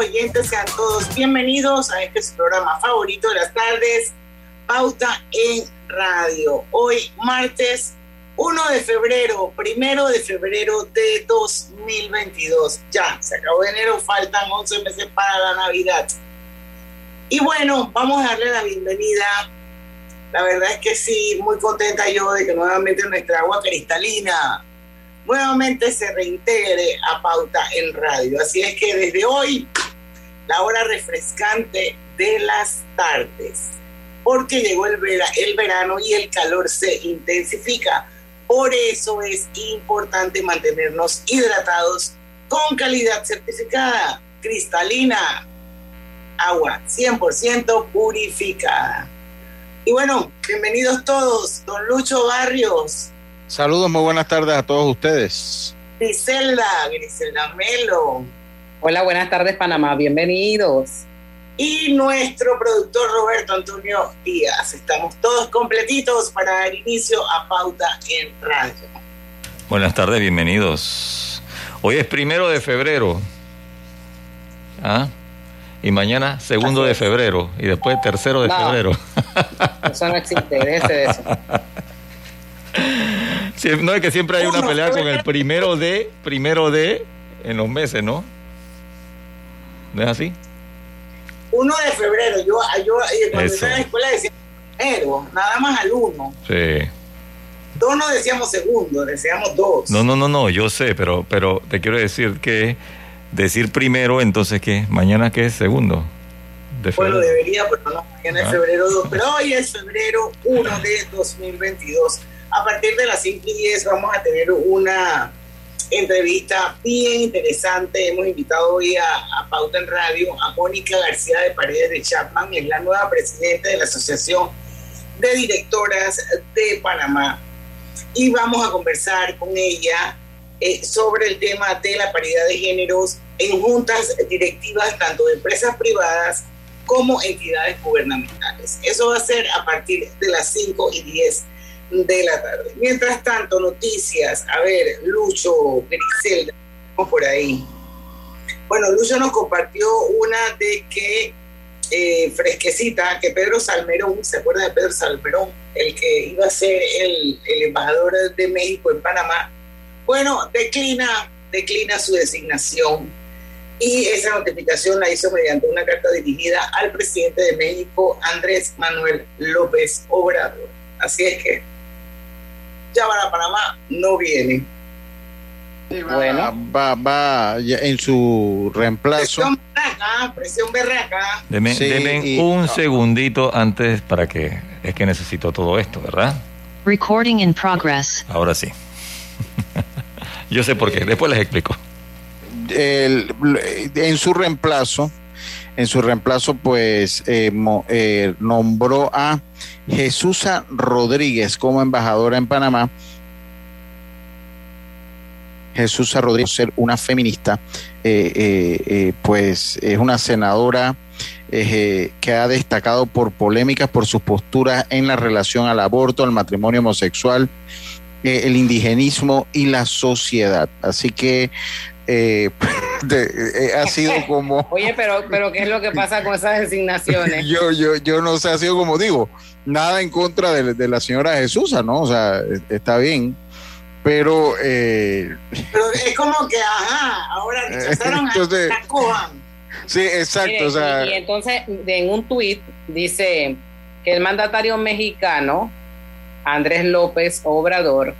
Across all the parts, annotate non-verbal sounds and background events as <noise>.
Oyentes. Sean todos bienvenidos a este programa favorito de las tardes, Pauta en Radio. Hoy, martes 1 de febrero, primero de febrero de 2022. Ya, se acabó enero, faltan 11 meses para la Navidad. Y bueno, vamos a darle la bienvenida. La verdad es que sí, muy contenta yo de que nuevamente nuestra agua cristalina nuevamente se reintegre a Pauta en Radio. Así es que desde hoy, la hora refrescante de las tardes, porque llegó el, el verano y el calor se intensifica. Por eso es importante mantenernos hidratados con calidad certificada, cristalina, agua 100% purificada. Y bueno, bienvenidos todos, don Lucho Barrios, Saludos, muy buenas tardes a todos ustedes. Griselda, Griselda Melo. Hola, buenas tardes Panamá, bienvenidos. Y nuestro productor Roberto Antonio Díaz. Estamos todos completitos para dar inicio a Pauta en Radio. Buenas tardes, bienvenidos. Hoy es primero de febrero. ¿Ah? Y mañana segundo de febrero. Y después tercero de febrero. <laughs> Eso no existe, ese eso. no es que siempre hay una pelea con el primero de, primero de en los meses, ¿no? ¿No es así? Uno de febrero, yo, yo cuando estaba en la escuela decía pero nada más al uno. Sí. Dos no decíamos segundo, decíamos dos. No, no, no, no, yo sé, pero, pero te quiero decir que decir primero, entonces, ¿qué? ¿Mañana qué es segundo? De bueno, debería, pero no, mañana es ah. febrero 2, pero hoy es febrero 1 de 2022. A partir de las 5 y 10 vamos a tener una entrevista bien interesante. Hemos invitado hoy a, Pauta en Radio a Mónica García de Paredes de Chapman, es la nueva presidenta de la Asociación de Directoras de Panamá. Y vamos a conversar con ella eh, sobre el tema de la paridad de géneros en juntas directivas tanto de empresas privadas como entidades gubernamentales. Eso va a ser a partir de las 5 y 10 de la tarde. Mientras tanto, noticias. A ver, Lucho, Griselda, por ahí. Bueno, Lucho nos compartió una de que eh, fresquecita, que Pedro Salmerón, ¿se acuerda de Pedro Salmerón? El que iba a ser el, el embajador de México en Panamá. Bueno, declina, declina su designación y esa notificación la hizo mediante una carta dirigida al presidente de México, Andrés Manuel López Obrador. Así es que ya para Panamá no viene. bueno, va, va en su reemplazo. Presión berraca, presión berraca. Deme, un segundito antes para que es que necesito todo esto, ¿verdad? Recording in progress. Ahora sí. <laughs> Yo sé por qué, después les explico. en su reemplazo, en su reemplazo, pues eh, eh, nombró a Jesús Rodríguez como embajadora en Panamá. Jesús Rodríguez, ser una feminista, eh, pues es una senadora que ha destacado por polémicas por sus posturas en la relación al aborto, al matrimonio homosexual, el indigenismo y la sociedad. Así que <laughs> eh, ha sido <laughs> como... Oye, pero, pero ¿qué es lo que pasa con esas designaciones? <laughs> yo, yo, yo no sé, ha sido como digo, nada en contra de, la señora Jesús, ¿no? O sea, está bien, pero... Eh, pero es como que, ajá, ahora rechazaron entonces, a Cohan. Sí, exacto. o sea, y, entonces, en un tuit dice que el mandatario mexicano, Andrés López Obrador,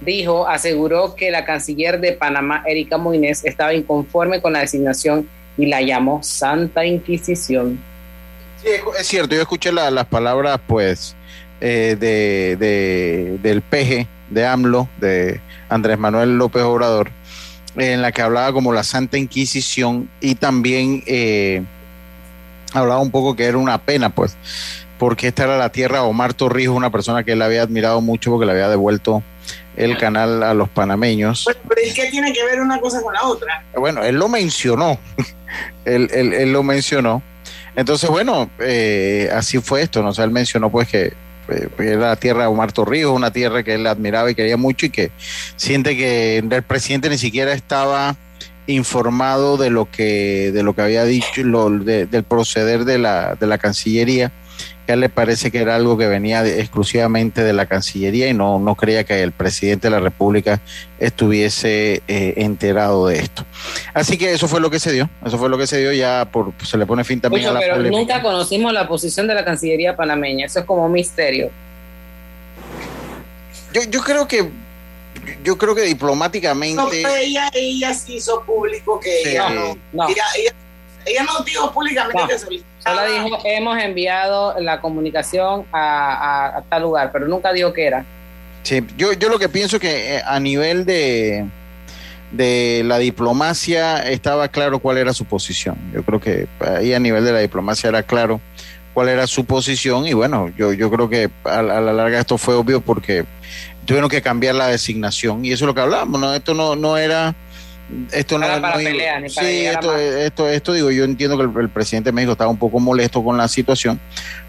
dijo, aseguró que la canciller de Panamá, Erika Moines, estaba inconforme con la designación y la llamó Santa Inquisición. Sí, es cierto, yo escuché las palabras, pues, eh, de, del peje de AMLO, de Andrés Manuel López Obrador, en la que hablaba como la Santa Inquisición y también eh, hablaba un poco que era una pena, pues, porque esta era la tierra de Omar Torrijos, una persona que él había admirado mucho porque le había devuelto el canal a los panameños. pero ¿y qué tiene que ver una cosa con la otra? Bueno, él lo mencionó, <laughs> él, él, lo mencionó. Entonces, bueno, eh, así fue esto, ¿no? O sea, él mencionó pues que eh, era la tierra de Omar Torrijos, una tierra que él admiraba y quería mucho y que siente que el presidente ni siquiera estaba informado de lo que de lo que había dicho lo, del proceder de la, de la Cancillería que a él le parece que era algo que venía exclusivamente de la Cancillería y no, no creía que el presidente de la República estuviese eh, enterado de esto. Así que eso fue lo que se dio, eso fue lo que se dio, ya por, se le pone fin también a la pero nunca conocimos la posición de la Cancillería panameña, eso es como un misterio. Yo, yo creo que yo creo que diplomáticamente. No, ella, ella sí hizo público que ella, no, no. Ella, no dijo públicamente que Solo dijo hemos enviado la comunicación a, tal lugar, pero nunca dijo que era. Sí, yo, yo lo que pienso que eh, a nivel de, de la diplomacia estaba claro cuál era su posición. Yo creo que ahí a nivel de la diplomacia era claro cuál era su posición y bueno, yo, yo creo que a, la larga esto fue obvio porque tuvieron que cambiar la designación y eso es lo que hablábamos, ¿no? Esto no, no era esto no, para sí, esto, esto, esto, digo, yo entiendo que el, presidente de México estaba un poco molesto con la situación,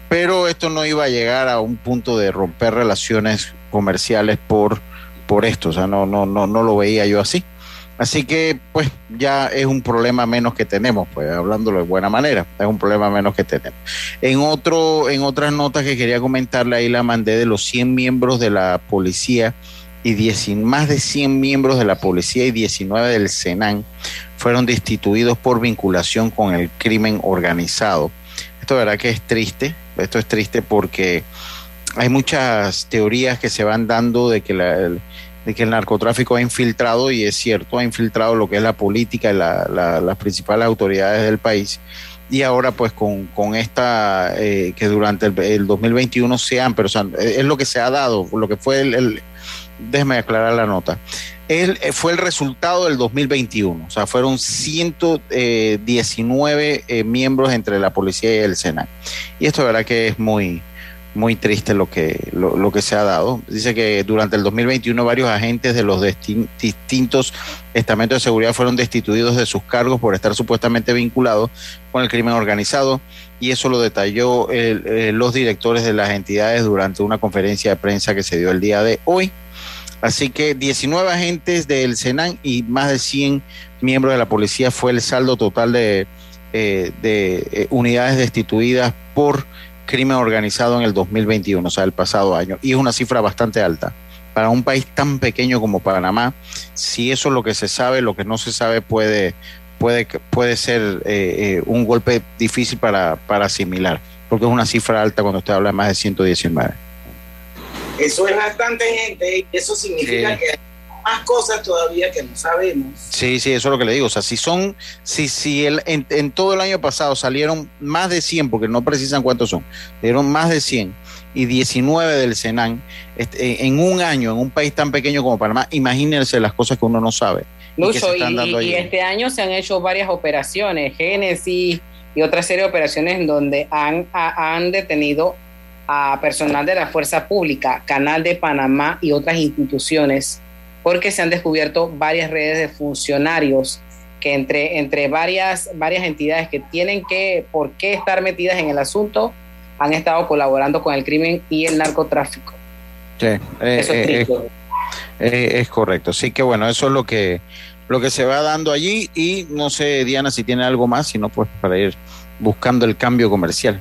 pero esto no iba a llegar a un punto de romper relaciones comerciales por, por esto, o sea, no, no, no, no lo veía yo así. Así que, pues, ya es un problema menos que tenemos, pues, hablándolo de buena manera, es un problema menos que tenemos. En otro, en otras notas que quería comentarle, ahí la mandé de los 100 miembros de la policía y más de 100 miembros de la policía y 19 del Senan fueron destituidos por vinculación con el crimen organizado. Esto de verdad que es triste, esto es triste porque hay muchas teorías que se van dando de que, el, de que el narcotráfico ha infiltrado, y es cierto, ha infiltrado lo que es la política y las principales autoridades del país. Y ahora pues con, con esta, eh, que durante el, 2021 sean, pero es lo que se ha dado, lo que fue el déjeme aclarar la nota. Él eh, fue el resultado del 2021, o sea, fueron 119 eh, miembros entre la policía y el Senado. Y esto, de verdad, que es muy, muy triste lo que, lo, que se ha dado. Dice que durante el 2021 varios agentes de los distintos estamentos de seguridad fueron destituidos de sus cargos por estar supuestamente vinculados con el crimen organizado y eso lo detalló eh, los directores de las entidades durante una conferencia de prensa que se dio el día de hoy. Así que 19 agentes del Senan y más de 100 miembros de la policía fue el saldo total de, eh, de eh, unidades destituidas por crimen organizado en el 2021, o sea, el pasado año. Y es una cifra bastante alta. Para un país tan pequeño como Panamá, si eso es lo que se sabe, lo que no se sabe puede, puede, puede ser eh, un golpe difícil para, para asimilar, porque es una cifra alta cuando usted habla de más de 119. Eso es bastante gente y eso significa que hay más cosas todavía que no sabemos. Sí, sí, eso es lo que le digo. O sea, si son, si, si el, en, todo el año pasado salieron más de 100, porque no precisan cuántos son, salieron más de 100 y 19 del Senan, este, en un año, en un país tan pequeño como Panamá, imagínense las cosas que uno no sabe. Lucho, y, este año se han hecho varias operaciones, Génesis y otra serie de operaciones en donde han, han detenido a personal de la Fuerza Pública, Canal de Panamá y otras instituciones, porque se han descubierto varias redes de funcionarios que entre, entre varias, varias entidades que tienen que, por qué estar metidas en el asunto, han estado colaborando con el crimen y el narcotráfico. Sí, eh, eso es, eh, eh, es, correcto. Sí que bueno, eso es lo que lo que se va dando allí y no sé, Diana, si tiene algo más, si no, pues para ir buscando el cambio comercial.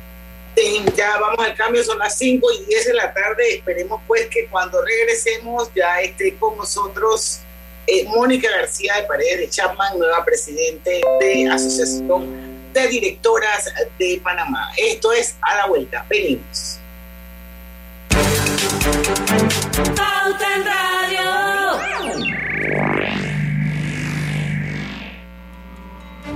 Ya vamos al cambio, son las 5 y 10 de la tarde. Esperemos pues que cuando regresemos ya esté con nosotros eh, Mónica García de Paredes de Chapman, nueva presidente de Asociación de Directoras de Panamá. Esto es a la vuelta. Venimos. Pauta en Radio.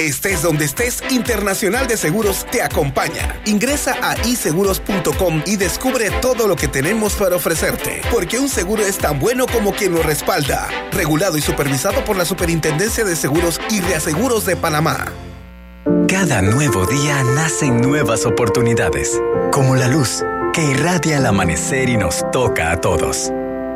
Estés donde estés, Internacional de Seguros te acompaña. Ingresa a iseguros.com y descubre todo lo que tenemos para ofrecerte. Porque un seguro es tan bueno como quien lo respalda. Regulado y supervisado por la Superintendencia de Seguros y Reaseguros de Panamá. Cada nuevo día nacen nuevas oportunidades, como la luz que irradia el amanecer y nos toca a todos.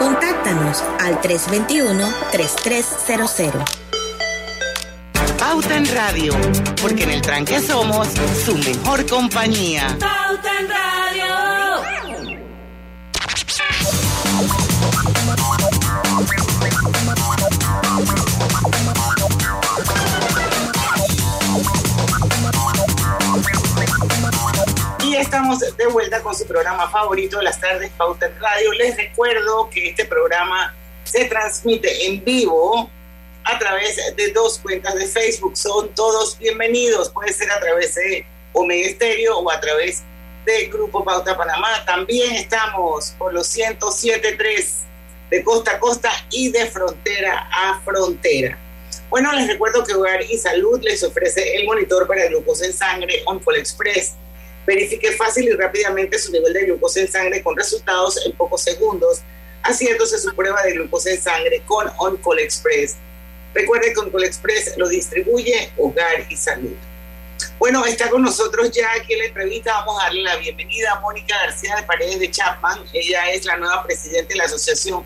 Contáctanos al 321-3300. Pauta en Radio, porque en el tranque somos su mejor compañía. Pauta en Radio. Estamos de vuelta con su programa favorito de las tardes, Pauta Radio. Les recuerdo que este programa se transmite en vivo a través de dos cuentas de Facebook. Son todos bienvenidos. Puede ser a través de Omega Estéreo o a través del Grupo Pauta Panamá. También estamos por los 107.3 de costa a costa y de frontera a frontera. Bueno, les recuerdo que Hogar y Salud les ofrece el monitor para glucosa en sangre OnCall Express. Verifique fácil y rápidamente su nivel de glucosa en sangre con resultados en pocos segundos, haciéndose su prueba de glucosa en sangre con OnCall Express. Recuerde que OnCall Express lo distribuye Hogar y Salud. Bueno, está con nosotros ya aquí en la entrevista. Vamos a darle la bienvenida a Mónica García de Paredes de Chapman. Ella es la nueva presidenta de la Asociación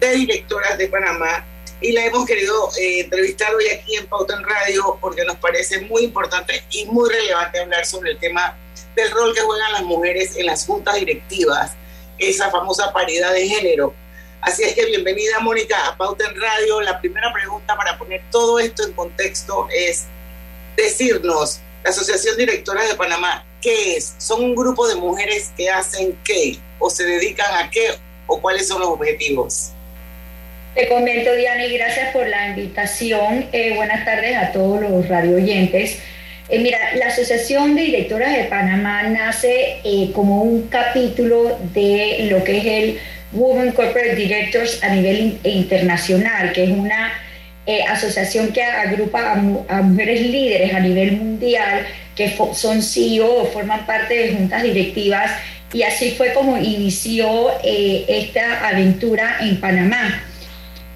de Directoras de Panamá y la hemos querido eh, entrevistar hoy aquí en Pauta en Radio porque nos parece muy importante y muy relevante hablar sobre el tema del rol que juegan las mujeres en las juntas directivas, esa famosa paridad de género. Así es que bienvenida Mónica a Pauta en Radio. La primera pregunta para poner todo esto en contexto es decirnos, la Asociación Directora de Panamá, ¿qué es? ¿Son un grupo de mujeres que hacen qué? ¿O se dedican a qué? ¿O cuáles son los objetivos? Te comento, Diana, y gracias por la invitación. Eh, buenas tardes a todos los radio oyentes. Eh, mira, la Asociación de Directoras de Panamá nace eh, como un capítulo de lo que es el Women Corporate Directors a nivel internacional, que es una asociación que agrupa a, mujeres líderes a nivel mundial, que son CEO forman parte de juntas directivas, y así fue como inició esta aventura en Panamá.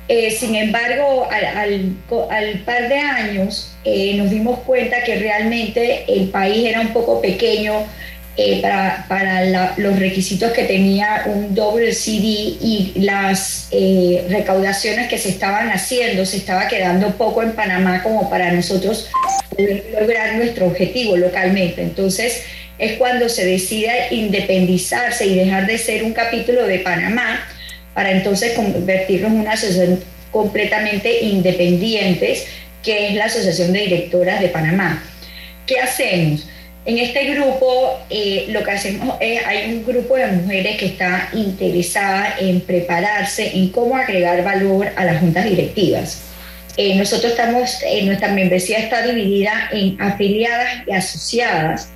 Eh, sin embargo, al, par de años eh, nos dimos cuenta que realmente el país era un poco pequeño eh, para, para los requisitos que tenía un doble CD y las eh, recaudaciones que se estaban haciendo, se estaba quedando poco en Panamá como para nosotros lograr nuestro objetivo localmente. Entonces es cuando se decide independizarse y dejar de ser un capítulo de Panamá para entonces convertirnos en una asociación completamente independientes, que es la Asociación de Directoras de Panamá. ¿Qué hacemos? En este grupo eh, lo que hacemos es, hay un grupo de mujeres que está interesada en prepararse en cómo agregar valor a las juntas directivas. Eh, nosotros estamos, eh, nuestra membresía está dividida en afiliadas y asociadas.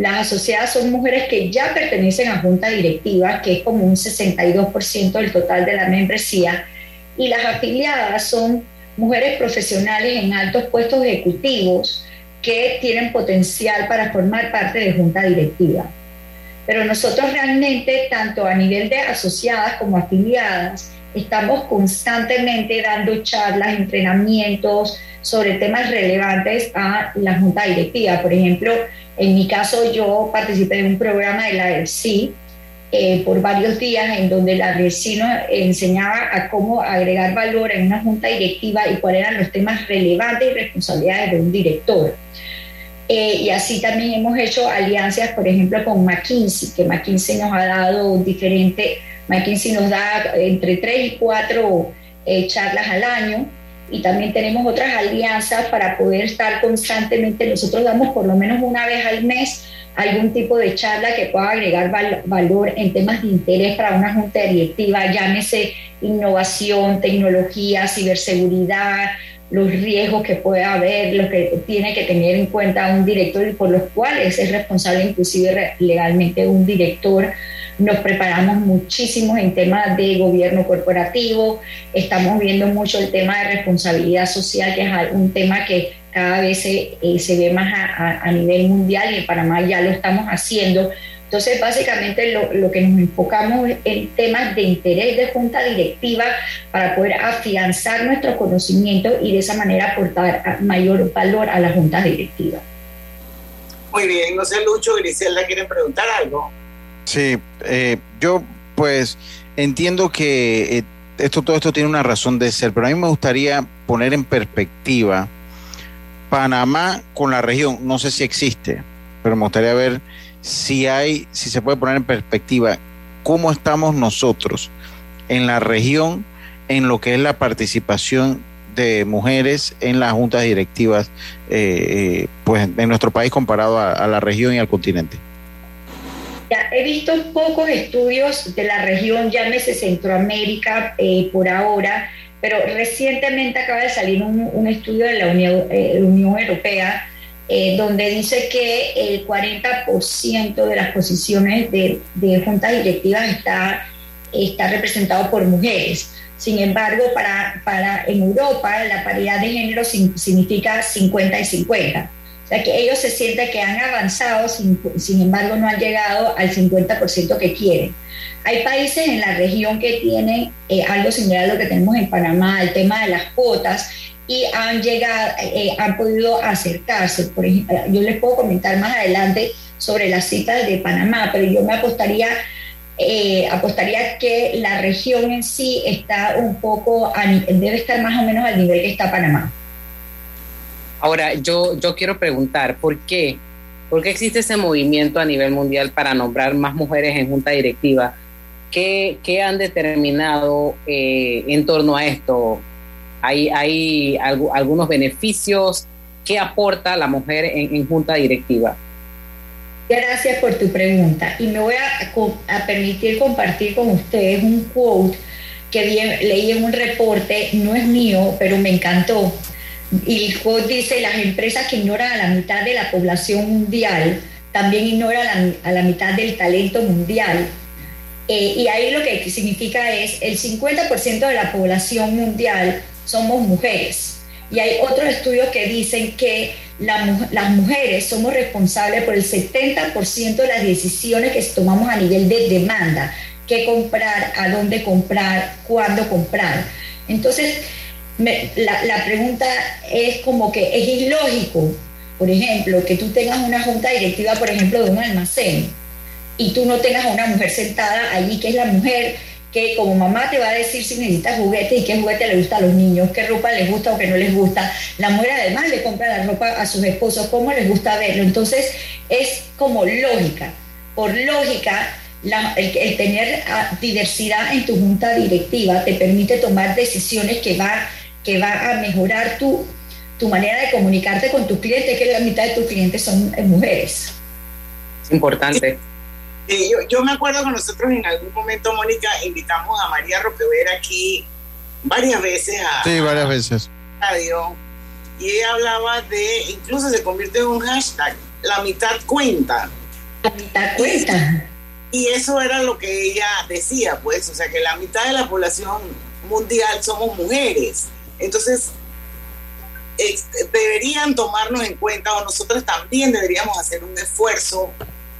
Las asociadas son mujeres que ya pertenecen a junta directiva, que es como un 62% del total de la membresía, y las afiliadas son mujeres profesionales en altos puestos ejecutivos, que tienen potencial para formar parte de junta directiva. Pero nosotros realmente, tanto a nivel de asociadas como afiliadas, estamos constantemente dando charlas, entrenamientos sobre temas relevantes a la junta directiva. Por ejemplo, en mi caso yo participé en un programa de la ERC eh, por varios días en donde la nos enseñaba a cómo agregar valor en una junta directiva y cuáles eran los temas relevantes y responsabilidades de un director. Eh, y así también hemos hecho alianzas, por ejemplo, con McKinsey, que McKinsey nos ha dado diferente, McKinsey nos da entre tres y cuatro eh, charlas al año y también tenemos otras alianzas para poder estar constantemente, nosotros damos por lo menos una vez al mes algún tipo de charla que pueda agregar valor en temas de interés para una junta directiva, llámese innovación, tecnología, ciberseguridad, los riesgos que puede haber, lo que tiene que tener en cuenta un director y por los cuales es responsable inclusive legalmente un director. Nos preparamos muchísimo en temas de gobierno corporativo, estamos viendo mucho el tema de responsabilidad social, que es un tema que cada vez se, eh, se ve más a, a nivel mundial y en Panamá ya lo estamos haciendo entonces, básicamente lo, que nos enfocamos en temas de interés de junta directiva para poder afianzar nuestro conocimiento y de esa manera aportar mayor valor a la junta directiva. Muy bien, no sé, Lucho, Griselda, ¿quieren preguntar algo? Sí, eh, yo pues entiendo que eh, esto, todo esto tiene una razón de ser, pero a mí me gustaría poner en perspectiva Panamá con la región. No sé si existe, pero me gustaría ver si hay, si se puede poner en perspectiva, cómo estamos nosotros en la región en lo que es la participación de mujeres en las juntas directivas eh, eh, pues en nuestro país comparado a, la región y al continente. He visto pocos estudios de la región, llámese Centroamérica eh, por ahora, pero recientemente acaba de salir un, estudio de la Unión, Unión Europea eh, donde dice que el 40% de las posiciones de, juntas directivas está, está representado por mujeres. Sin embargo, para, para en Europa la paridad de género significa 50 y 50. Sea que ellos se sienten que han avanzado, sin, embargo no han llegado al 50% que quieren. Hay países en la región que tienen eh, algo similar a lo que tenemos en Panamá, el tema de las cuotas, y han llegado, eh, han podido acercarse. Por ejemplo, yo les puedo comentar más adelante sobre las citas de Panamá, pero yo me apostaría, eh, apostaría que la región en sí está un poco, debe estar más o menos al nivel que está Panamá. Ahora, yo, yo quiero preguntar, ¿por qué? ¿Por qué existe ese movimiento a nivel mundial para nombrar más mujeres en junta directiva? ¿Qué, qué han determinado eh, en torno a esto? hay, hay algunos beneficios que aporta la mujer en, junta directiva. Gracias por tu pregunta y me voy a, permitir compartir con ustedes un quote que leí en un reporte, no es mío, pero me encantó. Y quote dice, las empresas que ignoran a la mitad de la población mundial también ignoran a la, mitad del talento mundial. Eh, y ahí lo que significa es el 50% de la población mundial somos mujeres. Y hay otros estudios que dicen que las mujeres somos responsables por el 70% de las decisiones que tomamos a nivel de demanda, qué comprar, a dónde comprar, cuándo comprar. Entonces, la, la, pregunta es como que es ilógico por ejemplo, que tú tengas una junta directiva, por ejemplo, de un almacén, y tú no tengas a una mujer sentada allí, que es la mujer que como mamá te va a decir si necesitas juguete y qué juguete le gusta a los niños, qué ropa les gusta o qué no les gusta. La mujer además le compra la ropa a sus esposos, cómo les gusta verlo. Entonces es como lógica. Por lógica, el, tener ah, diversidad en tu junta directiva te permite tomar decisiones que va, que va a mejorar tu, tu manera de comunicarte con tus clientes, que la mitad de tus clientes son eh, mujeres. Importante. yo, me acuerdo que nosotros en algún momento, Mónica, invitamos a María Roquever aquí varias veces a... Sí, varias veces. Radio, y ella hablaba de, incluso se convirtió en un hashtag, la mitad cuenta. La mitad cuenta. Y eso era lo que ella decía, pues, o sea, que la mitad de la población mundial somos mujeres. Entonces, deberían tomarnos en cuenta o nosotros también deberíamos hacer un esfuerzo,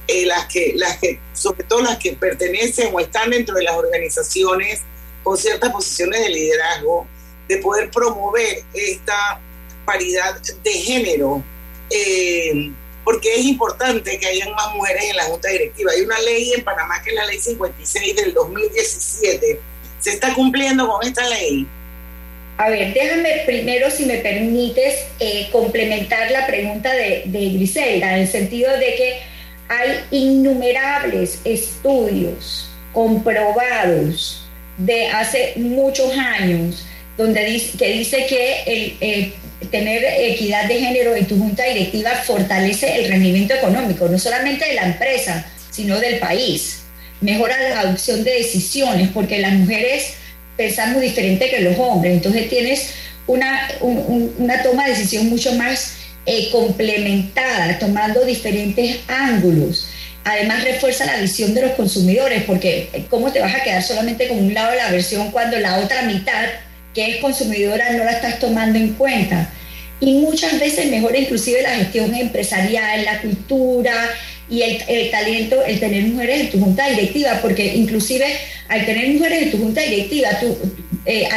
eh, las, que, las que, sobre todo las que pertenecen o están dentro de las organizaciones con ciertas posiciones de liderazgo, de poder promover esta paridad de género. Eh, porque es importante que hayan más mujeres en la Junta Directiva. Hay una ley en Panamá que es la ley 56 del 2017. ¿Se está cumpliendo con esta ley? A ver, déjame primero, si me permites, eh, complementar la pregunta de, de Griselda, en el sentido de que hay innumerables estudios comprobados de hace muchos años donde dice, que dice que tener equidad de género en tu junta directiva fortalece el rendimiento económico, no solamente de la empresa, sino del país. Mejora la adopción de decisiones, porque las mujeres pensamos diferente que los hombres, entonces tienes una, una toma de decisión mucho más eh, complementada, tomando diferentes ángulos. Además refuerza la visión de los consumidores, porque eh, ¿cómo te vas a quedar solamente con un lado de la versión cuando la otra mitad que es consumidora no la estás tomando en cuenta. Y muchas veces mejora inclusive la gestión empresarial, la cultura y el, talento, el tener mujeres en tu junta directiva, porque inclusive al tener mujeres en tu junta directiva, tú, eh,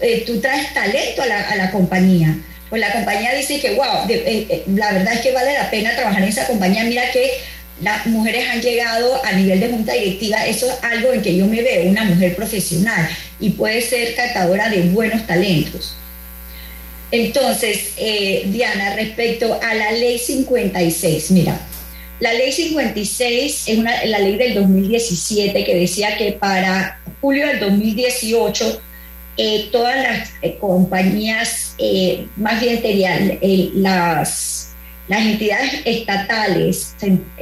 eh, tú traes talento a la, a la, compañía. Pues la compañía dice que, wow, eh, la verdad es que vale la pena trabajar en esa compañía. Mira que las mujeres han llegado a nivel de junta directiva, eso es algo en que yo me veo, una mujer profesional y puede ser catadora de buenos talentos. Entonces, Diana, respecto a la ley 56, mira, la ley 56 es una, la ley del 2017 que decía que para julio del 2018 eh, todas las eh, compañías, más bien las las entidades estatales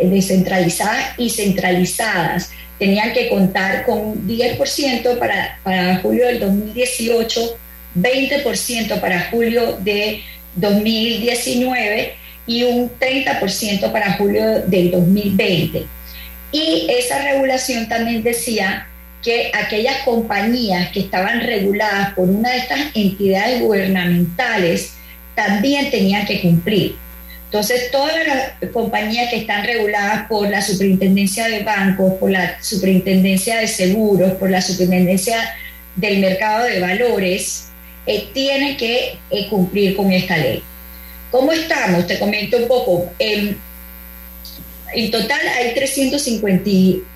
descentralizadas y centralizadas tenían que contar con un 10% para, para julio del 2018, 20% para julio de 2019 y un 30% para julio del 2020. Y esa regulación también decía que aquellas compañías que estaban reguladas por una de estas entidades gubernamentales también tenían que cumplir. Entonces, todas las compañías que están reguladas por la Superintendencia de Bancos, por la Superintendencia de Seguros, por la Superintendencia del Mercado de Valores, eh, tienen que eh, cumplir con esta ley. ¿Cómo estamos? Te comento un poco. en total hay, 350,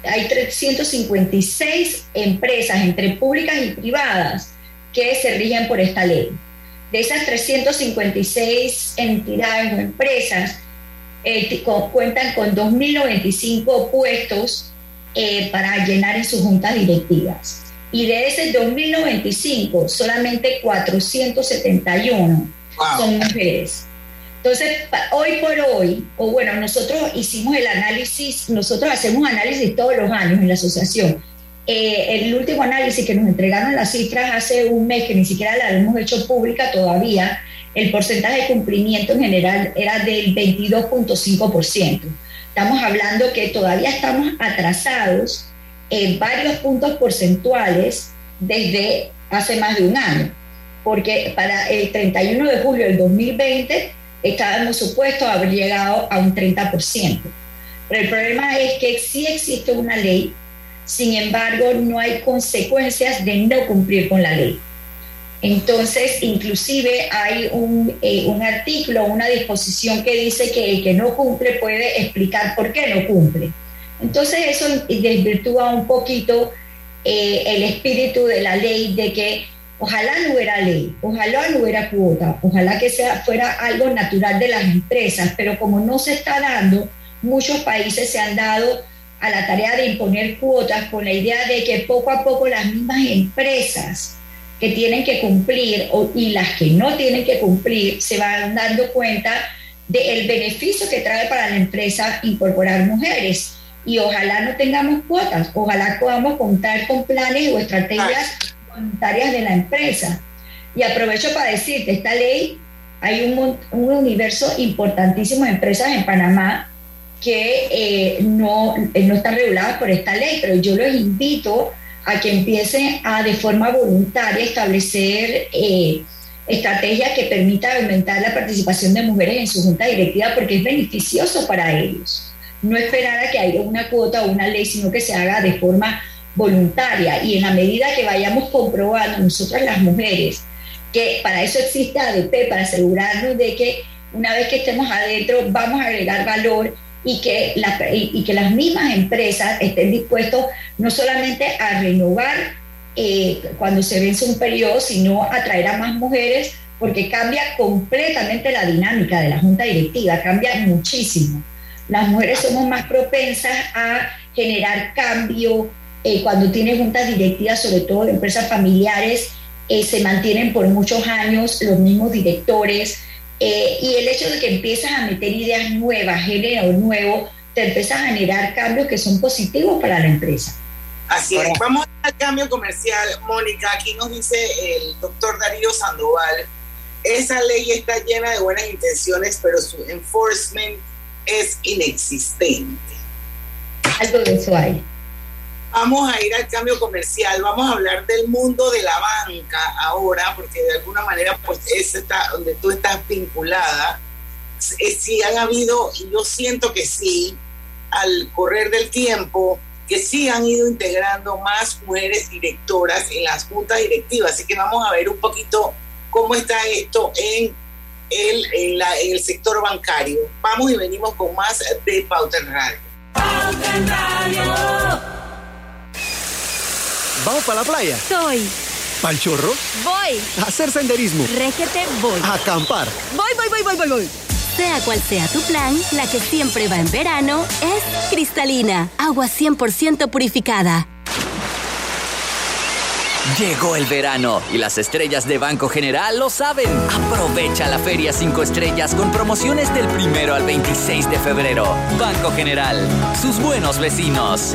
hay 356 empresas entre públicas y privadas que se rigen por esta ley. De esas 356 entidades o empresas, eh, cuentan con 2.095 puestos eh, para llenar en sus juntas directivas. Y de ese 2.095, solamente 471 son mujeres. Entonces, hoy por hoy, o bueno, nosotros hicimos el análisis, nosotros hacemos análisis todos los años en la asociación eh, el último análisis que nos entregaron las cifras hace un mes, que ni siquiera la hemos hecho pública todavía, el porcentaje de cumplimiento en general era del 22.5%. Estamos hablando que todavía estamos atrasados en varios puntos porcentuales desde hace más de un año, porque para el 31 de julio del 2020 estábamos supuestos a haber llegado a un 30%. Pero el problema es que sí existe una ley sin embargo, no hay consecuencias de no cumplir con la ley. Entonces, inclusive hay un, eh, un artículo, una disposición que dice que el que no cumple puede explicar por qué no cumple. Entonces, eso desvirtúa un poquito eh, el espíritu de la ley de que ojalá no hubiera ley, ojalá no hubiera cuota, ojalá que sea, fuera algo natural de las empresas, pero como no se está dando, muchos países se han dado a la tarea de imponer cuotas con la idea de que poco a poco las mismas empresas que tienen que cumplir y las que no tienen que cumplir se van dando cuenta del beneficio que trae para la empresa incorporar mujeres. Y ojalá no tengamos cuotas, ojalá podamos contar con planes o estrategias voluntarias de la empresa. Y aprovecho para decirte, esta ley, hay un, un universo importantísimo de empresas en Panamá que eh, no, eh, no están reguladas por esta ley, pero yo los invito a que empiecen a de forma voluntaria establecer eh, estrategias que permitan aumentar la participación de mujeres en su junta directiva porque es beneficioso para ellos. No esperar a que haya una cuota o una ley, sino que se haga de forma voluntaria y en la medida que vayamos comprobando nosotras las mujeres que para eso existe ADP, para asegurarnos de que una vez que estemos adentro vamos a agregar valor y que, y, que las mismas empresas estén dispuestos no solamente a renovar eh, cuando se vence un periodo, sino a traer a más mujeres, porque cambia completamente la dinámica de la junta directiva, cambia muchísimo. Las mujeres somos más propensas a generar cambio eh, cuando tienen juntas directivas, sobre todo de empresas familiares, eh, se mantienen por muchos años los mismos directores, eh, y el hecho de que empiezas a meter ideas nuevas, género nuevo, te empieza a generar cambios que son positivos para la empresa. Así es. Vamos al cambio comercial. Mónica, aquí nos dice el doctor Darío Sandoval, esa ley está llena de buenas intenciones, pero su enforcement es inexistente. Algo de eso hay. Vamos a ir al cambio comercial, vamos a hablar del mundo de la banca ahora, porque de alguna manera pues es está, donde tú estás vinculada. Eh, sí han habido, y yo siento que sí, al correr del tiempo, que sí han ido integrando más mujeres directoras en las juntas directivas. Así que vamos a ver un poquito cómo está esto en el, en, la, en el sector bancario. Vamos y venimos con más de Pauta en Radio. Pauta en Radio. ¿Vamos para la playa? Soy. ¿Pal chorro? Voy. A hacer senderismo. Régete, voy. A acampar. Voy, voy, voy, voy, voy, voy. Sea cual sea tu plan, la que siempre va en verano es cristalina, agua 100% purificada. Llegó el verano y las estrellas de Banco General lo saben. Aprovecha la Feria 5 Estrellas con promociones del primero al 26 de febrero. Banco General, sus buenos vecinos.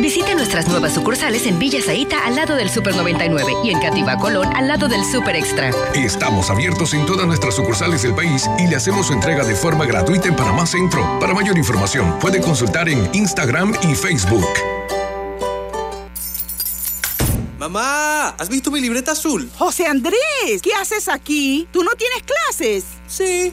Visite nuestras nuevas sucursales en Villa Zaita al lado del Super 99 y en Cativa Colón al lado del Super Extra. Estamos abiertos en todas nuestras sucursales del país y le hacemos su entrega de forma gratuita en Panamá Centro. Para mayor información, puede consultar en Instagram y Facebook. Mamá, ¿has visto mi libreta azul? José Andrés, ¿qué haces aquí? ¿Tú no tienes clases? Sí,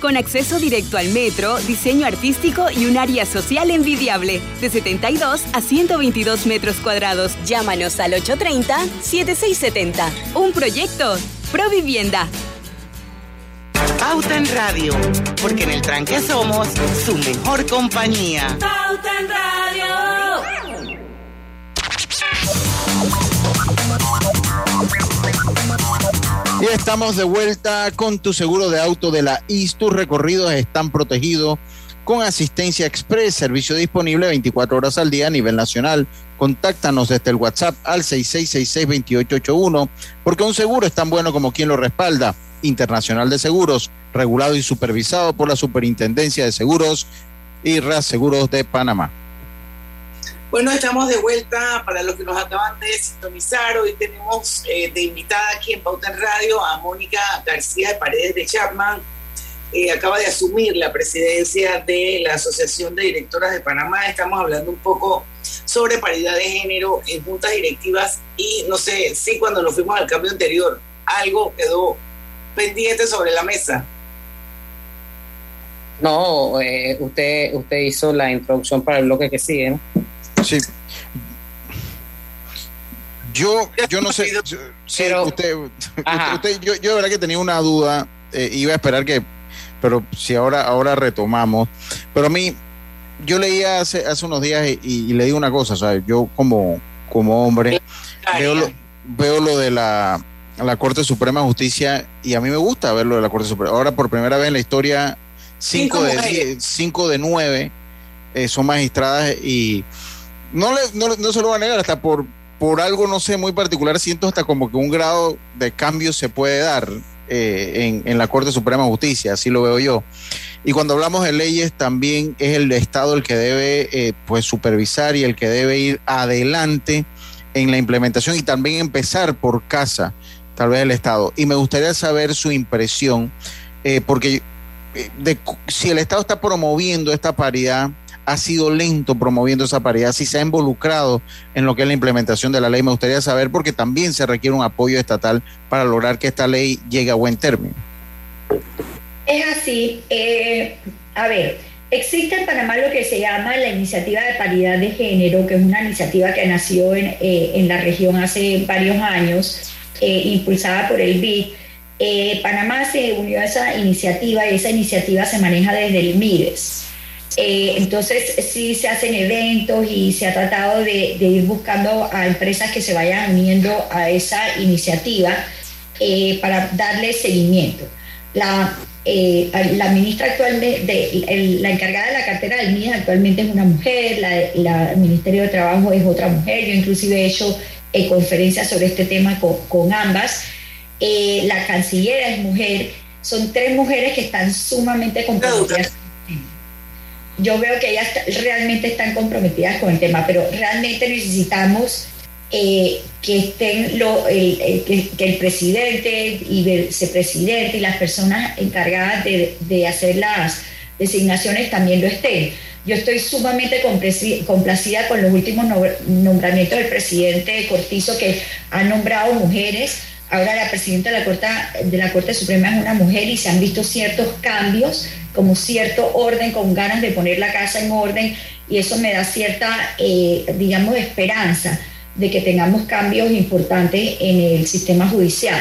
con acceso directo al metro, diseño artístico y un área social envidiable, de 72 a 122 metros cuadrados. Llámanos al 830-7670. Un proyecto, Provivienda. Pauta en Radio, porque en el tranque somos su mejor compañía. Pauta en Radio. Y estamos de vuelta con tu seguro de auto de la IS. Tus recorridos están protegidos con asistencia express, servicio disponible 24 horas al día a nivel nacional. Contáctanos desde el WhatsApp al 6666-2881, porque un seguro es tan bueno como quien lo respalda. Internacional de Seguros, regulado y supervisado por la Superintendencia de Seguros y Reaseguros de Panamá. Bueno, estamos de vuelta para los que nos acaban de sintonizar. Hoy tenemos eh, de invitada aquí en Pauta en Radio a Mónica García de Paredes de Chapman. Eh, acaba de asumir la presidencia de la Asociación de Directoras de Panamá. Estamos hablando un poco sobre paridad de género en juntas directivas y no sé si cuando nos fuimos al cambio anterior algo quedó pendiente sobre la mesa. No, eh, usted, usted hizo la introducción para el bloque que sigue. Sí. Yo, yo no sé. Sí, usted, usted, yo, yo de verdad que tenía una duda. Eh, iba a esperar que. Pero si ahora, ahora retomamos. Pero a mí, yo leía hace, hace unos días y, le digo una cosa, ¿sabes? Yo como, como hombre veo lo, veo lo de la, la Corte Suprema de Justicia y a mí me gusta ver lo de la Corte Suprema. Ahora por primera vez en la historia, cinco, de, diez, cinco de nueve eh, son magistradas y no, le, no, no se lo va a negar, hasta por, por algo, no sé, muy particular, siento hasta como que un grado de cambio se puede dar eh, en, en, la Corte Suprema de Justicia, así lo veo yo. Y cuando hablamos de leyes, también es el Estado el que debe eh, pues supervisar y el que debe ir adelante en la implementación y también empezar por casa, tal vez el Estado. Y me gustaría saber su impresión, eh, porque de, si el Estado está promoviendo esta paridad, ha sido lento promoviendo esa paridad, si se ha involucrado en lo que es la implementación de la ley. Me gustaría saber porque también se requiere un apoyo estatal para lograr que esta ley llegue a buen término. Es así. Eh, a ver, existe en Panamá lo que se llama la Iniciativa de Paridad de Género, que es una iniciativa que nació en, eh, en la región hace varios años, eh, impulsada por el BID. Eh, Panamá se unió a esa iniciativa y esa iniciativa se maneja desde el MIDES. Eh, entonces sí se hacen eventos y se ha tratado de, de, ir buscando a empresas que se vayan uniendo a esa iniciativa eh, para darle seguimiento. La, eh, la ministra actualmente, de, el, la encargada de la cartera del MIDES actualmente es una mujer, la, el Ministerio de Trabajo es otra mujer, yo inclusive he hecho eh, conferencias sobre este tema con, con ambas, la canciller es mujer, son tres mujeres que están sumamente comprometidas yo veo que ellas realmente están comprometidas con el tema, pero realmente necesitamos eh, que estén lo, el, que, el presidente y vicepresidente y las personas encargadas de, de, hacer las designaciones también lo estén. Yo estoy sumamente complacida con los últimos nombramientos del presidente Cortizo que ha nombrado mujeres. Ahora la presidenta de la Corte, de la Corte Suprema es una mujer y se han visto ciertos cambios como cierto orden, con ganas de poner la casa en orden y eso me da cierta, eh, digamos, esperanza de que tengamos cambios importantes en el sistema judicial.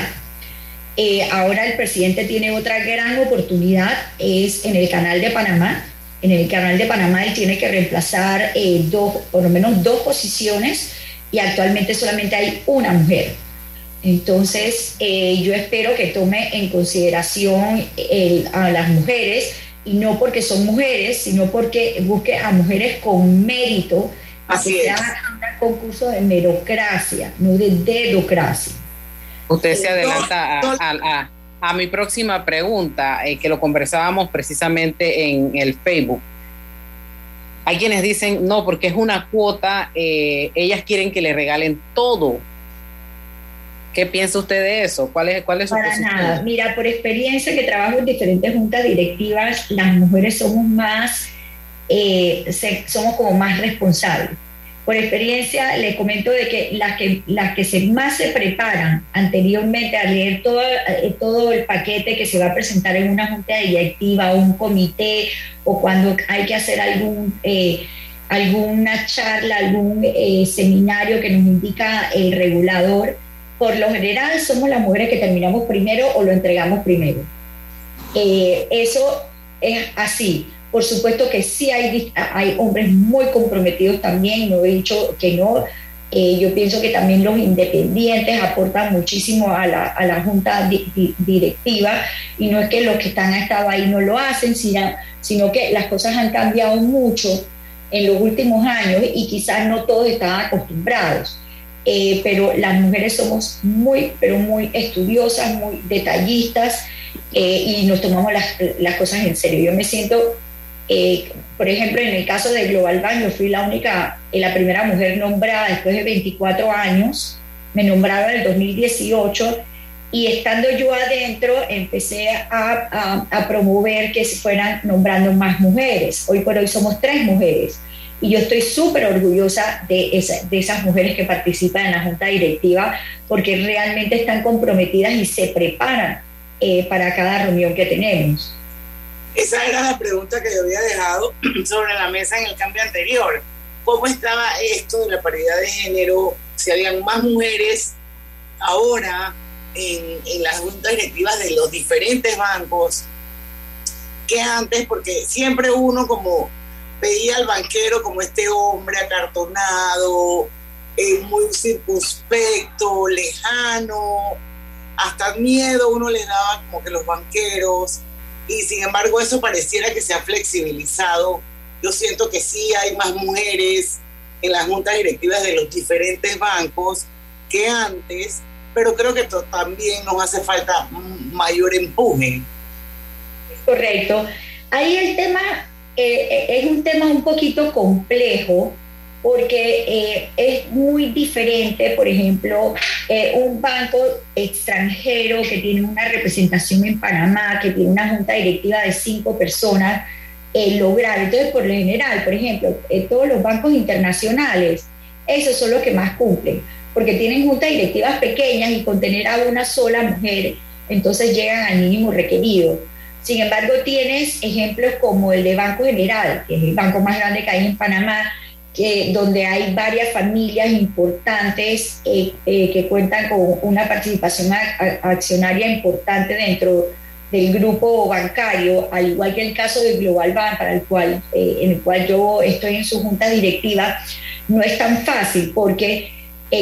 Eh, ahora el presidente tiene otra gran oportunidad, es en el canal de Panamá. En el canal de Panamá él tiene que reemplazar eh, dos, por lo menos dos posiciones y actualmente solamente hay una mujer. Entonces, eh, yo espero que tome en consideración el, a las mujeres y no porque son mujeres, sino porque busque a mujeres con mérito, Así que sea un concurso de merocracia, no de dedocracia. Usted se adelanta a, a, a mi próxima pregunta, eh, que lo conversábamos precisamente en el Facebook. Hay quienes dicen, no, porque es una cuota, eh, ellas quieren que le regalen todo ¿Qué piensa usted de eso? ¿Cuál es, cuál es su Para posición? nada. Mira, por experiencia que trabajo en diferentes juntas directivas, las mujeres somos más, eh, se, somos como más responsables. Por experiencia, les comento de que las que, las que se, más se preparan anteriormente a leer todo, eh, todo el paquete que se va a presentar en una junta directiva o un comité o cuando hay que hacer algún... Eh, alguna charla, algún eh, seminario que nos indica el regulador, por lo general somos las mujeres que terminamos primero o lo entregamos primero. Eh, eso es así. Por supuesto que sí hay, hay hombres muy comprometidos también, no he dicho que no, Eh, yo pienso que también los independientes aportan muchísimo a la, a la junta directiva y no es que los que están estado ahí no lo hacen, sino, sino que las cosas han cambiado mucho en los últimos años y quizás no todos estaban acostumbrados. Eh, pero las mujeres somos muy, pero muy estudiosas, muy detallistas eh, y nos tomamos las, las, cosas en serio. Yo me siento eh, por ejemplo, en el caso de Global Bank, yo fui la única, eh, la primera mujer nombrada después de 24 años, me nombraron en el 2018 y estando yo adentro empecé a, a, promover que se fueran nombrando más mujeres. Hoy por hoy somos tres mujeres y yo estoy súper orgullosa de, de esas mujeres que participan en la junta directiva porque realmente están comprometidas y se preparan eh, para cada reunión que tenemos. Esa era la pregunta que yo había dejado <clears throat> sobre la mesa en el cambio anterior. ¿Cómo estaba esto de la paridad de género? Si habían más mujeres ahora en, en las juntas directivas de los diferentes bancos que antes, porque siempre uno como veía al banquero como este hombre acartonado, eh, muy circunspecto, lejano, hasta miedo uno le daba como que los banqueros y sin embargo eso pareciera que se ha flexibilizado. Yo siento que sí hay más mujeres en las juntas directivas de los diferentes bancos que antes, pero creo que también nos hace falta mayor empuje. Correcto. Ahí el tema eh, eh, es un tema un poquito complejo porque eh, es muy diferente, por ejemplo, eh, un banco extranjero que tiene una representación en Panamá, que tiene una junta directiva de cinco personas, eh, lograr. Entonces, por lo general, por ejemplo, todos los bancos internacionales, esos son los que más cumplen, porque tienen juntas directivas pequeñas y con tener a una sola mujer, entonces llegan al mínimo requerido. Sin embargo, tienes ejemplos como el de Banco General, que es el banco más grande que hay en Panamá, que, donde hay varias familias importantes eh, eh, que cuentan con una participación accionaria importante dentro del grupo bancario, al igual que el caso de Global Bank, para el cual, eh, en el cual yo estoy en su junta directiva, no es tan fácil porque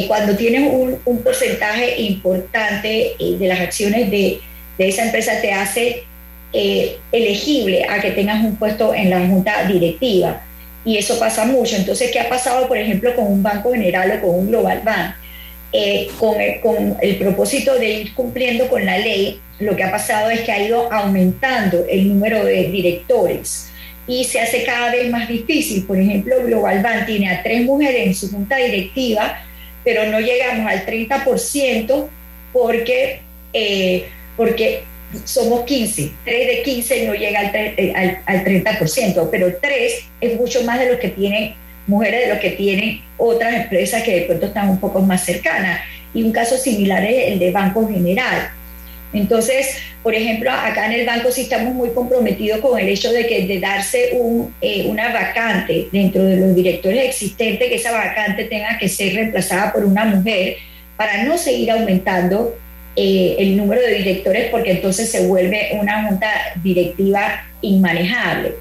cuando tienes un, un porcentaje importante de las acciones de, de, esa empresa te hace elegible a que tengas un puesto en la junta directiva y eso pasa mucho. Entonces, ¿qué ha pasado, por ejemplo, con un banco general o con un global bank? Eh, con, el, con, el, propósito de ir cumpliendo con la ley, lo que ha pasado es que ha ido aumentando el número de directores y se hace cada vez más difícil. Por ejemplo, Global Bank tiene a tres mujeres en su junta directiva, pero no llegamos al 30% porque, eh, porque somos 15, 3 de 15 no llega al, eh, al, 30%, pero 3 es mucho más de lo que tienen mujeres, de lo que tienen otras empresas que de pronto están un poco más cercanas. Y un caso similar es el de Banco General. Entonces, por ejemplo, acá en el banco sí estamos muy comprometidos con el hecho de que de darse un, eh, una vacante dentro de los directores existentes, que esa vacante tenga que ser reemplazada por una mujer para no seguir aumentando eh, el número de directores porque entonces se vuelve una junta directiva inmanejable.